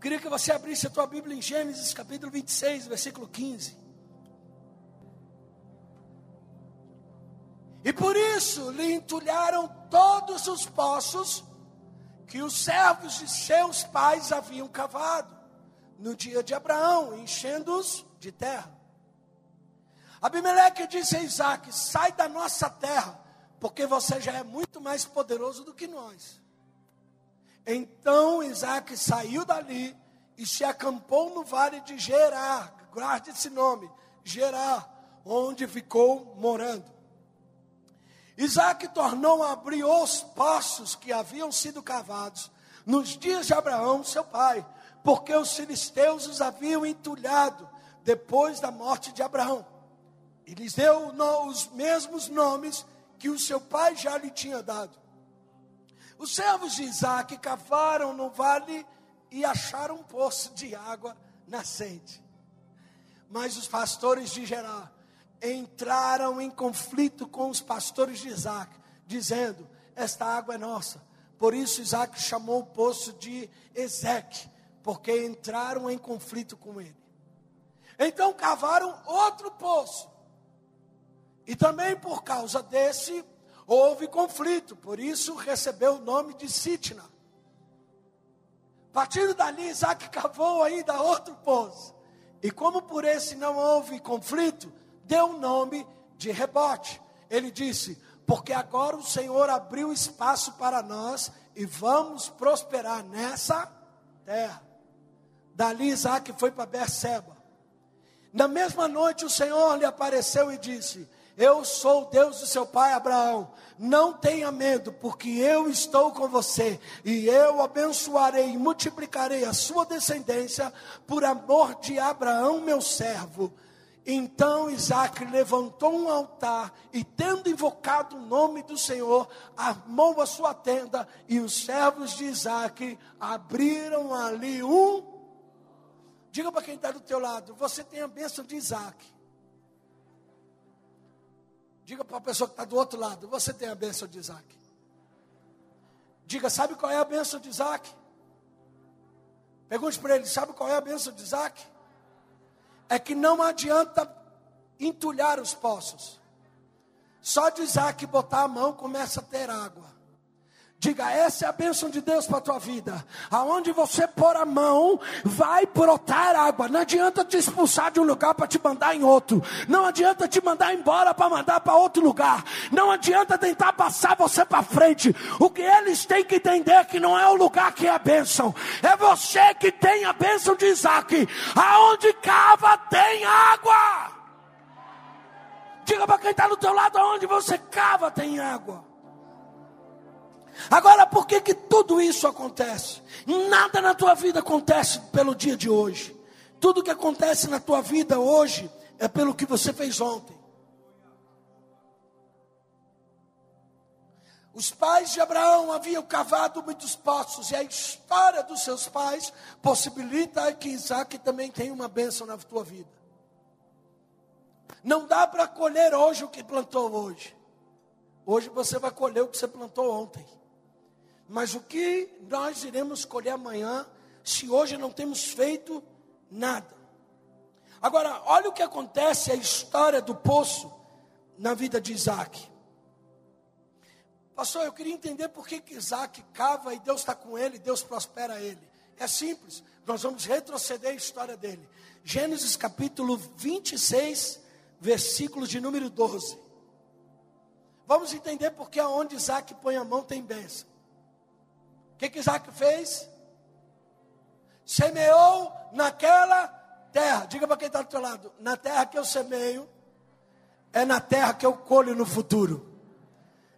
queria que você abrisse a tua Bíblia em Gênesis capítulo 26, versículo 15. E por isso lhe entulharam todos os poços que os servos de seus pais haviam cavado no dia de Abraão, enchendo-os de terra. Abimeleque disse a Isaac: Sai da nossa terra, porque você já é muito mais poderoso do que nós. Então Isaac saiu dali e se acampou no vale de Gerar, guarde esse nome, Gerar, onde ficou morando. Isaac tornou a abrir os poços que haviam sido cavados nos dias de Abraão, seu pai, porque os filisteus os haviam entulhado depois da morte de Abraão. E lhes deu os mesmos nomes que o seu pai já lhe tinha dado. Os servos de Isaac cavaram no vale e acharam um poço de água nascente. Mas os pastores de Gerar entraram em conflito com os pastores de Isaac, dizendo: Esta água é nossa. Por isso Isaac chamou o poço de Ezeque, porque entraram em conflito com ele. Então cavaram outro poço. E também por causa desse houve conflito, por isso recebeu o nome de Sitna. Partindo dali, Isaac cavou ainda outro poço. E como por esse não houve conflito, deu o nome de rebote. Ele disse: Porque agora o Senhor abriu espaço para nós e vamos prosperar nessa terra. Dali Isaac foi para Berseba. Na mesma noite o Senhor lhe apareceu e disse: Eu sou o Deus do seu pai Abraão. Não tenha medo, porque eu estou com você, e eu abençoarei e multiplicarei a sua descendência por amor de Abraão, meu servo então Isaac levantou um altar e, tendo invocado o nome do Senhor, armou a sua tenda e os servos de Isaac abriram ali um. Diga para quem está do teu lado: você tem a bênção de Isaac. Diga para a pessoa que está do outro lado: você tem a bênção de Isaac. Diga: sabe qual é a bênção de Isaac? Pergunte para ele: sabe qual é a bênção de Isaac? é que não adianta entulhar os poços. Só de Isaac botar a mão começa a ter água. Diga, essa é a bênção de Deus para a tua vida. Aonde você pôr a mão, vai brotar água. Não adianta te expulsar de um lugar para te mandar em outro. Não adianta te mandar embora para mandar para outro lugar. Não adianta tentar passar você para frente. O que eles têm que entender é que não é o lugar que é a bênção. É você que tem a bênção de Isaac. Aonde cava tem água. Diga para quem está do teu lado, aonde você cava tem água. Agora, por que, que tudo isso acontece? Nada na tua vida acontece pelo dia de hoje. Tudo que acontece na tua vida hoje é pelo que você fez ontem. Os pais de Abraão haviam cavado muitos poços, e a história dos seus pais possibilita que Isaac também tenha uma bênção na tua vida. Não dá para colher hoje o que plantou hoje. Hoje você vai colher o que você plantou ontem. Mas o que nós iremos colher amanhã, se hoje não temos feito nada? Agora, olha o que acontece, a história do poço na vida de Isaac. Pastor, eu queria entender por que, que Isaac cava e Deus está com ele, Deus prospera ele. É simples, nós vamos retroceder a história dele. Gênesis capítulo 26, versículos de número 12. Vamos entender porque aonde Isaac põe a mão tem bênção que, que Isaac fez? Semeou naquela terra. Diga para quem está do teu lado: na terra que eu semeio, é na terra que eu colho no futuro.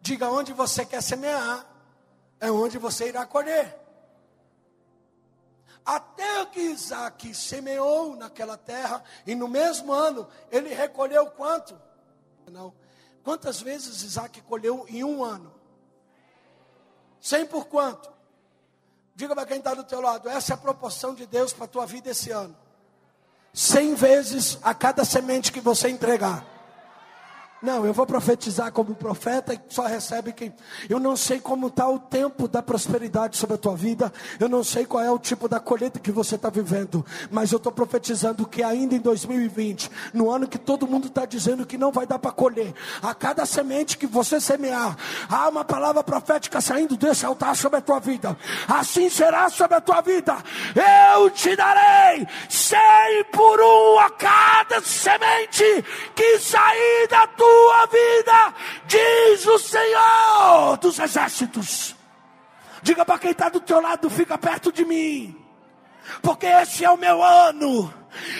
Diga onde você quer semear, é onde você irá colher. Até que Isaac semeou naquela terra, e no mesmo ano ele recolheu quanto? Não. Quantas vezes Isaac colheu em um ano? Cem por quanto? Diga para quem está do teu lado, essa é a proporção de Deus para a tua vida esse ano. Cem vezes a cada semente que você entregar. Não, eu vou profetizar como profeta e só recebe quem. Eu não sei como está o tempo da prosperidade sobre a tua vida. Eu não sei qual é o tipo da colheita que você está vivendo. Mas eu estou profetizando que ainda em 2020, no ano que todo mundo está dizendo que não vai dar para colher, a cada semente que você semear, há uma palavra profética saindo desse altar sobre a tua vida. Assim será sobre a tua vida. Eu te darei cem por um a cada semente que sair da tua tua vida, diz o Senhor dos exércitos. Diga para quem está do teu lado, fica perto de mim, porque esse é o meu ano.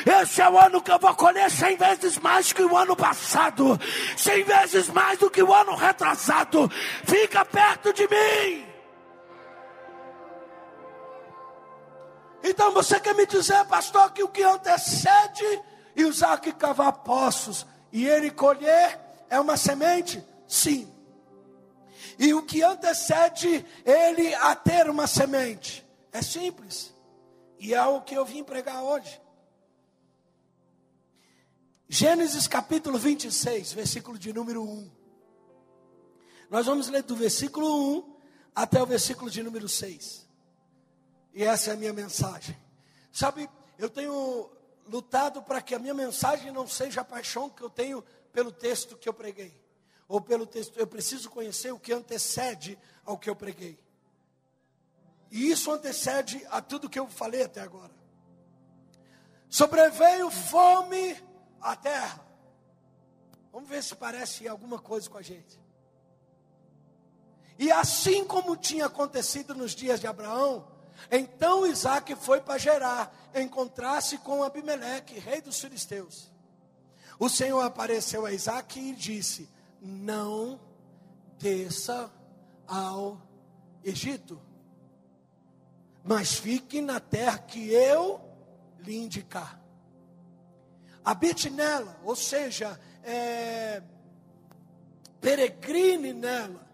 Esse é o ano que eu vou colher cem vezes mais que o ano passado, cem vezes mais do que o ano retrasado. Fica perto de mim. Então você quer me dizer, pastor, que o que antecede que cavar poços e ele colher é uma semente? Sim. E o que antecede ele a ter uma semente? É simples. E é o que eu vim pregar hoje. Gênesis capítulo 26, versículo de número 1. Nós vamos ler do versículo 1 até o versículo de número 6. E essa é a minha mensagem. Sabe, eu tenho lutado para que a minha mensagem não seja a paixão que eu tenho pelo texto que eu preguei, ou pelo texto, eu preciso conhecer o que antecede ao que eu preguei. E isso antecede a tudo que eu falei até agora. Sobreveio fome à terra. Vamos ver se parece alguma coisa com a gente. E assim como tinha acontecido nos dias de Abraão, então Isaac foi para Gerar, encontrar-se com Abimeleque, rei dos filisteus. O Senhor apareceu a Isaac e disse: Não desça ao Egito, mas fique na terra que eu lhe indicar. Habite nela, ou seja, é, peregrine nela,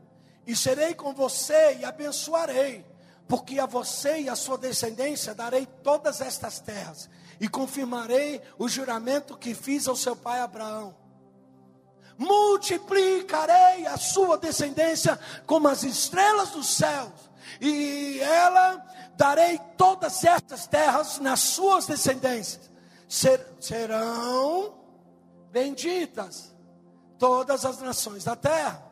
e serei com você e abençoarei, porque a você e a sua descendência darei todas estas terras e confirmarei o juramento que fiz ao seu pai Abraão. Multiplicarei a sua descendência como as estrelas dos céus, e ela darei todas estas terras nas suas descendências. Ser, serão benditas todas as nações da terra.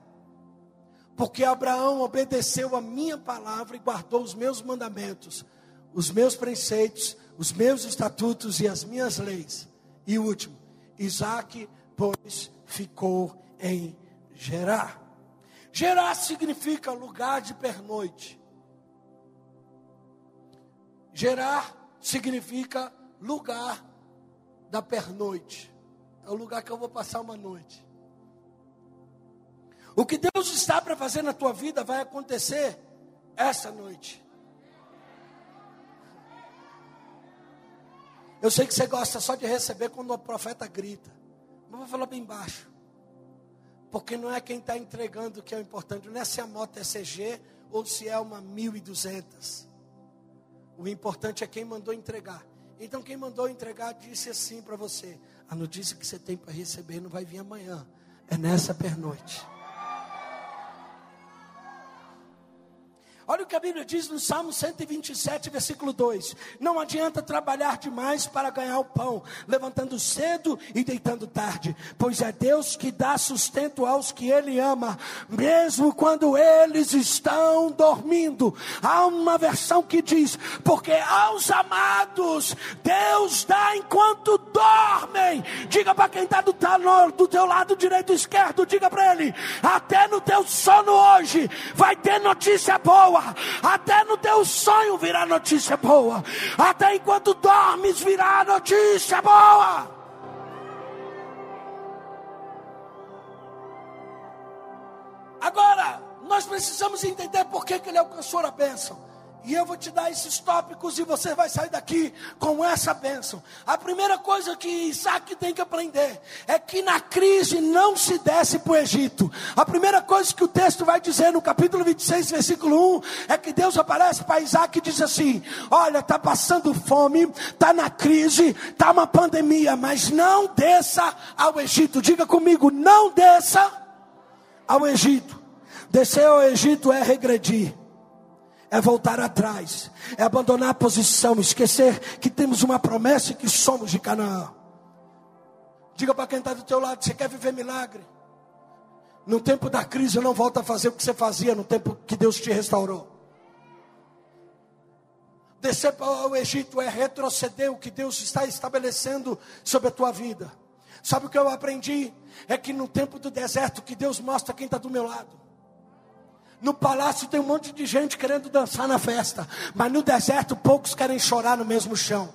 Porque Abraão obedeceu a minha palavra e guardou os meus mandamentos, os meus preceitos, os meus estatutos e as minhas leis. E último, Isaac, pois, ficou em Gerar. Gerar significa lugar de pernoite. Gerar significa lugar da pernoite. É o lugar que eu vou passar uma noite. O que Deus está para fazer na tua vida vai acontecer essa noite. Eu sei que você gosta só de receber quando o profeta grita. Mas vou falar bem baixo. Porque não é quem está entregando que é o importante. Não é se a moto é CG ou se é uma 1200. O importante é quem mandou entregar. Então quem mandou entregar disse assim para você: a notícia que você tem para receber não vai vir amanhã. É nessa pernoite. Que a Bíblia diz no Salmo 127, versículo 2: Não adianta trabalhar demais para ganhar o pão, levantando cedo e deitando tarde, pois é Deus que dá sustento aos que Ele ama, mesmo quando eles estão dormindo. Há uma versão que diz: Porque aos amados Deus dá enquanto dormem. Diga para quem está do, do teu lado direito e esquerdo, diga para ele: Até no teu sono hoje vai ter notícia boa boa. Até no teu sonho virá notícia boa. Até enquanto dormes virá notícia boa. Agora, nós precisamos entender por que, que ele alcançou a bênção. E eu vou te dar esses tópicos e você vai sair daqui com essa bênção. A primeira coisa que Isaac tem que aprender é que na crise não se desce para o Egito. A primeira coisa que o texto vai dizer no capítulo 26, versículo 1, é que Deus aparece para Isaac e diz assim: Olha, está passando fome, está na crise, está uma pandemia, mas não desça ao Egito. Diga comigo, não desça ao Egito. Descer ao Egito é regredir é voltar atrás, é abandonar a posição, esquecer que temos uma promessa e que somos de Canaã. Diga para quem está do teu lado, você quer viver milagre? No tempo da crise, não volta a fazer o que você fazia no tempo que Deus te restaurou. Descer para o Egito é retroceder o que Deus está estabelecendo sobre a tua vida. Sabe o que eu aprendi? É que no tempo do deserto que Deus mostra quem está do meu lado. No palácio tem um monte de gente querendo dançar na festa, mas no deserto poucos querem chorar no mesmo chão.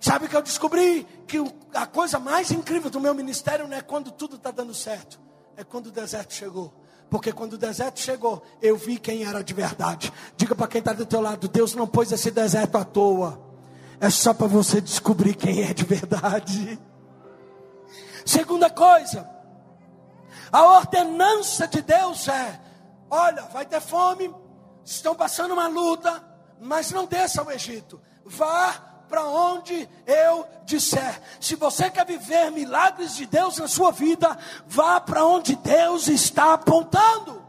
Sabe que eu descobri que a coisa mais incrível do meu ministério não é quando tudo está dando certo, é quando o deserto chegou. Porque quando o deserto chegou, eu vi quem era de verdade. Diga para quem está do teu lado: Deus não pôs esse deserto à toa. É só para você descobrir quem é de verdade. Segunda coisa, a ordenança de Deus é: Olha, vai ter fome, estão passando uma luta, mas não desça ao Egito. Vá para onde eu disser. Se você quer viver milagres de Deus na sua vida, vá para onde Deus está apontando.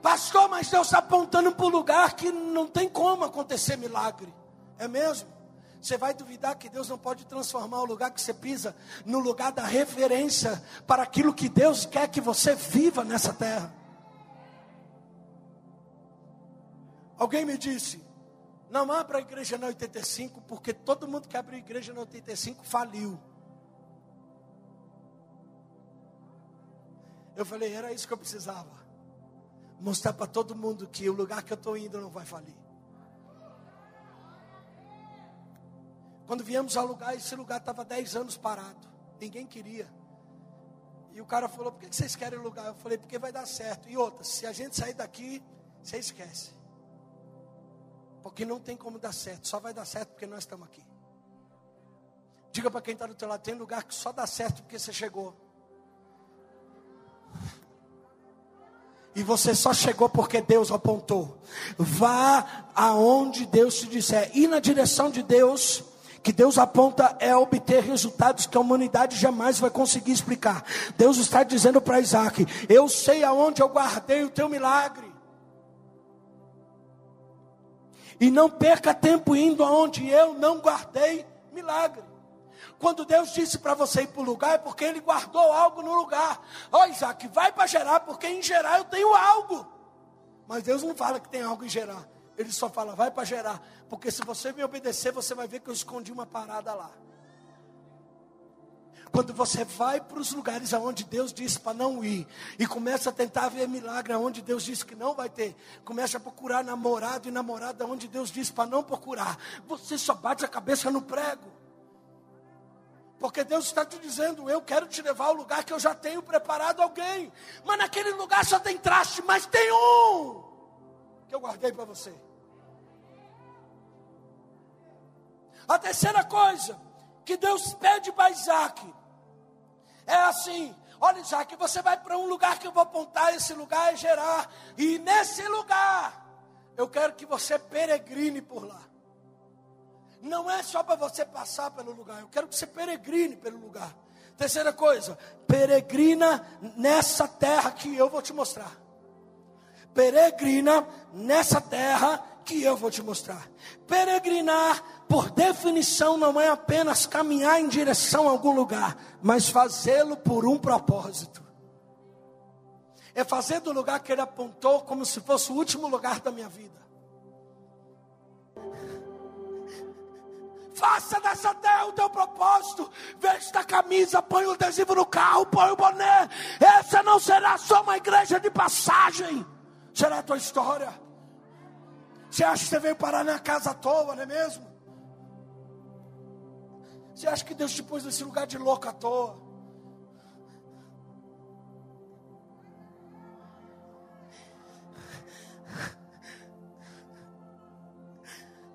Pastor, mas Deus está apontando para um lugar que não tem como acontecer milagre. É mesmo? Você vai duvidar que Deus não pode transformar o lugar que você pisa no lugar da referência para aquilo que Deus quer que você viva nessa terra. Alguém me disse, não abra a igreja na 85, porque todo mundo que abriu igreja na 85 faliu. Eu falei, era isso que eu precisava. Mostrar para todo mundo que o lugar que eu estou indo não vai falir. Quando viemos alugar, esse lugar estava 10 anos parado. Ninguém queria. E o cara falou, por que vocês querem lugar? Eu falei, porque vai dar certo. E outra, se a gente sair daqui, você esquece. Porque não tem como dar certo, só vai dar certo porque nós estamos aqui. Diga para quem está do teu lado, tem lugar que só dá certo porque você chegou. E você só chegou porque Deus apontou. Vá aonde Deus te disser. Ir na direção de Deus, que Deus aponta é obter resultados que a humanidade jamais vai conseguir explicar. Deus está dizendo para Isaac: Eu sei aonde eu guardei o teu milagre. E não perca tempo indo aonde eu não guardei milagre. Quando Deus disse para você ir para o lugar, é porque Ele guardou algo no lugar. Ó oh, Isaac, vai para gerar, porque em gerar eu tenho algo. Mas Deus não fala que tem algo em gerar. Ele só fala, vai para gerar. Porque se você me obedecer, você vai ver que eu escondi uma parada lá. Quando você vai para os lugares aonde Deus disse para não ir e começa a tentar ver milagre aonde Deus disse que não vai ter, começa a procurar namorado e namorada onde Deus disse para não procurar, você só bate a cabeça no prego. Porque Deus está te dizendo, eu quero te levar ao lugar que eu já tenho preparado alguém. Mas naquele lugar só tem traste, mas tem um que eu guardei para você. A terceira coisa que Deus pede para Isaac é assim: olha, Isaac, você vai para um lugar que eu vou apontar, esse lugar é Gerar, e nesse lugar, eu quero que você peregrine por lá. Não é só para você passar pelo lugar, eu quero que você peregrine pelo lugar. Terceira coisa, peregrina nessa terra que eu vou te mostrar. Peregrina nessa terra que eu vou te mostrar. Peregrinar, por definição, não é apenas caminhar em direção a algum lugar, mas fazê-lo por um propósito. É fazer do lugar que ele apontou como se fosse o último lugar da minha vida. Faça dessa terra o teu propósito. Vesta a camisa, põe o adesivo no carro, põe o boné. Essa não será só uma igreja de passagem, será a tua história. Você acha que você veio parar na casa à toa, não é mesmo? Você acha que Deus te pôs nesse lugar de louco à toa?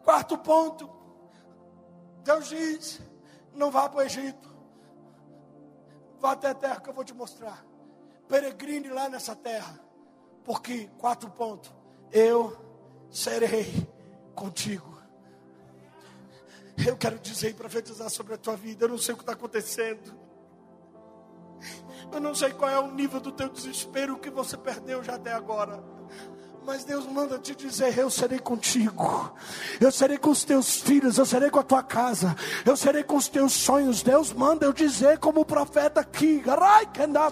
Quarto ponto. Deus diz: não vá para o Egito. Vá até a terra que eu vou te mostrar. Peregrine lá nessa terra. Porque, quatro pontos. Eu serei contigo. Eu quero dizer e profetizar sobre a tua vida. Eu não sei o que está acontecendo. Eu não sei qual é o nível do teu desespero que você perdeu já até agora. Mas Deus manda te dizer: Eu serei contigo, eu serei com os teus filhos, eu serei com a tua casa, eu serei com os teus sonhos. Deus manda eu dizer, como profeta aqui: Eu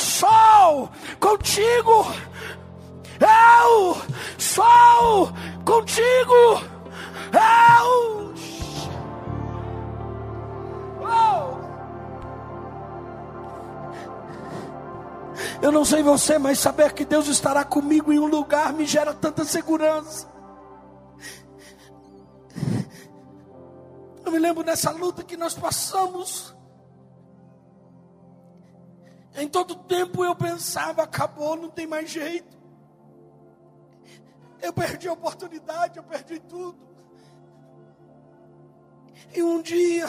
sou contigo, eu sou contigo, Eu não sei você, mas saber que Deus estará comigo em um lugar me gera tanta segurança. Eu me lembro dessa luta que nós passamos. Em todo tempo eu pensava, acabou, não tem mais jeito. Eu perdi a oportunidade, eu perdi tudo. E um dia,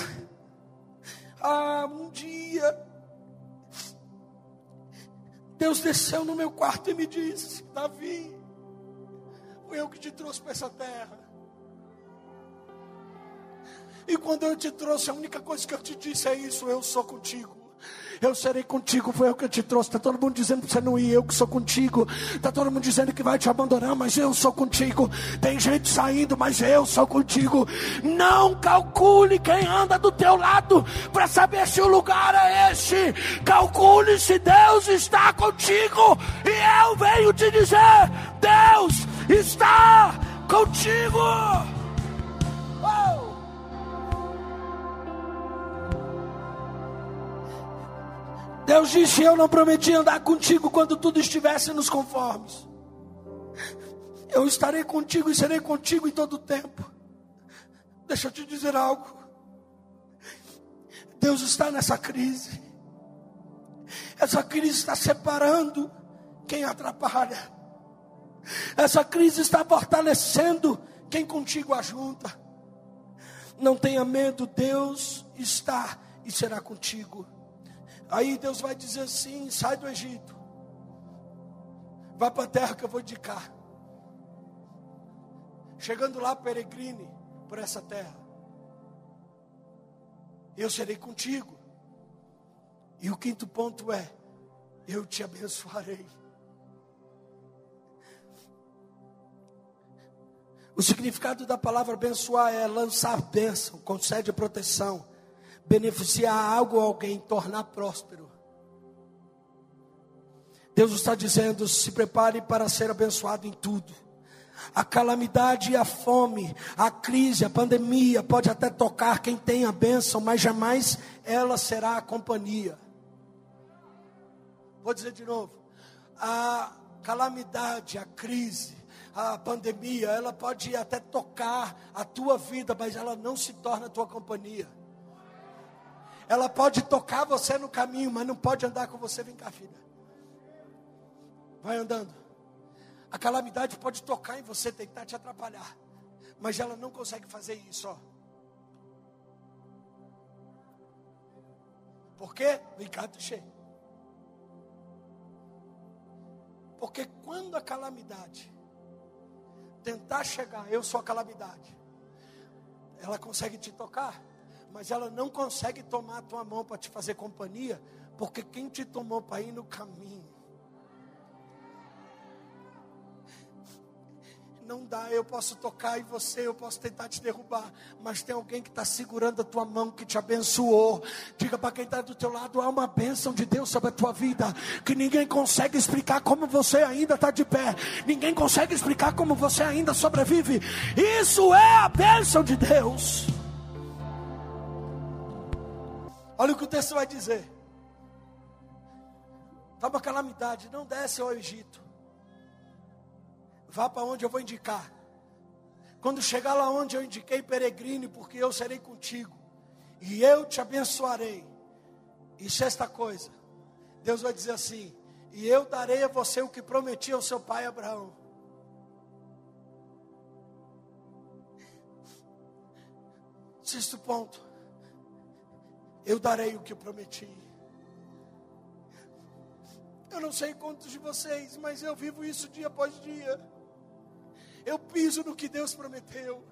ah, um dia, Deus desceu no meu quarto e me disse: Davi, foi eu que te trouxe para essa terra. E quando eu te trouxe, a única coisa que eu te disse é isso: eu sou contigo. Eu serei contigo, foi eu que te trouxe. Está todo mundo dizendo que você não ir, eu que sou contigo. Está todo mundo dizendo que vai te abandonar, mas eu sou contigo. Tem gente saindo, mas eu sou contigo. Não calcule quem anda do teu lado para saber se o lugar é este. Calcule se Deus está contigo. E eu venho te dizer: Deus está contigo. Deus disse: Eu não prometi andar contigo quando tudo estivesse nos conformes. Eu estarei contigo e serei contigo em todo o tempo. Deixa eu te dizer algo. Deus está nessa crise. Essa crise está separando quem atrapalha. Essa crise está fortalecendo quem contigo ajunta. Não tenha medo, Deus está e será contigo. Aí Deus vai dizer assim: sai do Egito, vá para a terra que eu vou indicar. Chegando lá, peregrine por essa terra. Eu serei contigo. E o quinto ponto é: eu te abençoarei. O significado da palavra abençoar é lançar bênção, concede proteção beneficiar algo ou alguém, tornar próspero. Deus está dizendo: se prepare para ser abençoado em tudo. A calamidade a fome, a crise, a pandemia pode até tocar quem tem a bênção, mas jamais ela será a companhia. Vou dizer de novo: a calamidade, a crise, a pandemia, ela pode até tocar a tua vida, mas ela não se torna a tua companhia. Ela pode tocar você no caminho, mas não pode andar com você. Vem cá, filha. Vai andando. A calamidade pode tocar em você, tentar te atrapalhar. Mas ela não consegue fazer isso, ó. Por quê? Vem cá, cheio. Porque quando a calamidade tentar chegar, eu sou a calamidade, ela consegue te tocar mas ela não consegue tomar a tua mão para te fazer companhia, porque quem te tomou para ir no caminho. Não dá, eu posso tocar em você, eu posso tentar te derrubar, mas tem alguém que está segurando a tua mão, que te abençoou. Diga para quem está do teu lado: há uma bênção de Deus sobre a tua vida, que ninguém consegue explicar como você ainda está de pé, ninguém consegue explicar como você ainda sobrevive. Isso é a bênção de Deus. Olha o que o texto vai dizer. Está uma calamidade, não desce ao Egito. Vá para onde eu vou indicar. Quando chegar lá onde eu indiquei, peregrine, porque eu serei contigo. E eu te abençoarei. E sexta coisa, Deus vai dizer assim: E eu darei a você o que prometi ao seu pai Abraão. Sexto ponto. Eu darei o que prometi. Eu não sei quantos de vocês, mas eu vivo isso dia após dia. Eu piso no que Deus prometeu.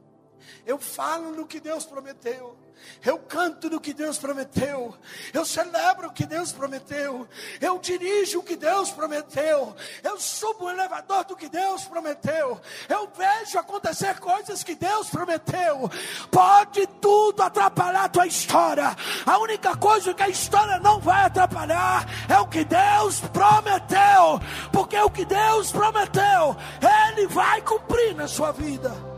Eu falo no que Deus prometeu. Eu canto no que Deus prometeu. Eu celebro o que Deus prometeu. Eu dirijo o que Deus prometeu. Eu subo o elevador do que Deus prometeu. Eu vejo acontecer coisas que Deus prometeu. Pode tudo atrapalhar a tua história. A única coisa que a história não vai atrapalhar é o que Deus prometeu. Porque o que Deus prometeu, Ele vai cumprir na sua vida.